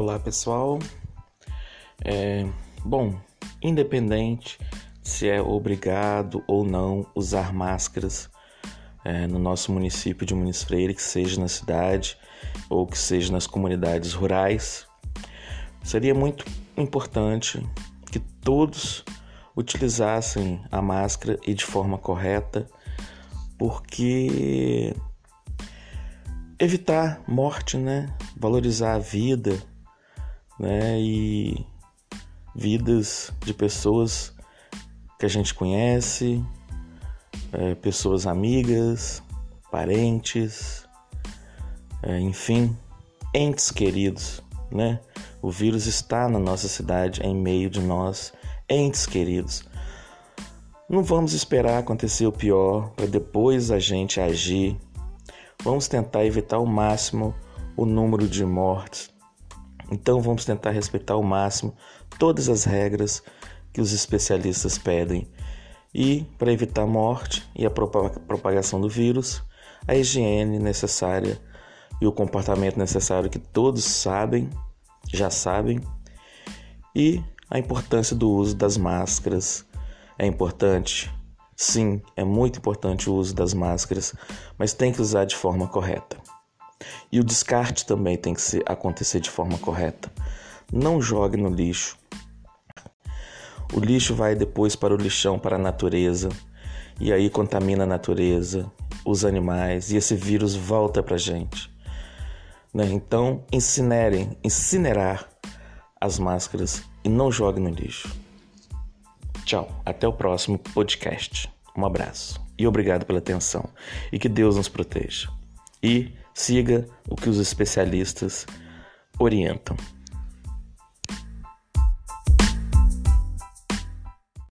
Olá pessoal, é, bom, independente se é obrigado ou não usar máscaras é, no nosso município de Muniz Freire, que seja na cidade ou que seja nas comunidades rurais, seria muito importante que todos utilizassem a máscara e de forma correta, porque evitar morte, né? Valorizar a vida, né? E vidas de pessoas que a gente conhece, é, pessoas amigas, parentes, é, enfim, entes queridos, né? O vírus está na nossa cidade, em meio de nós, entes queridos. Não vamos esperar acontecer o pior para depois a gente agir. Vamos tentar evitar ao máximo o número de mortes. Então vamos tentar respeitar ao máximo todas as regras que os especialistas pedem. E para evitar a morte e a propagação do vírus, a higiene necessária e o comportamento necessário que todos sabem, já sabem, e a importância do uso das máscaras. É importante? Sim, é muito importante o uso das máscaras, mas tem que usar de forma correta. E o descarte também tem que ser, acontecer de forma correta. Não jogue no lixo. O lixo vai depois para o lixão, para a natureza, e aí contamina a natureza, os animais, e esse vírus volta para a gente. Né? Então, incinerem, incinerar as máscaras e não jogue no lixo. Tchau, até o próximo podcast. Um abraço e obrigado pela atenção e que Deus nos proteja. E siga o que os especialistas orientam.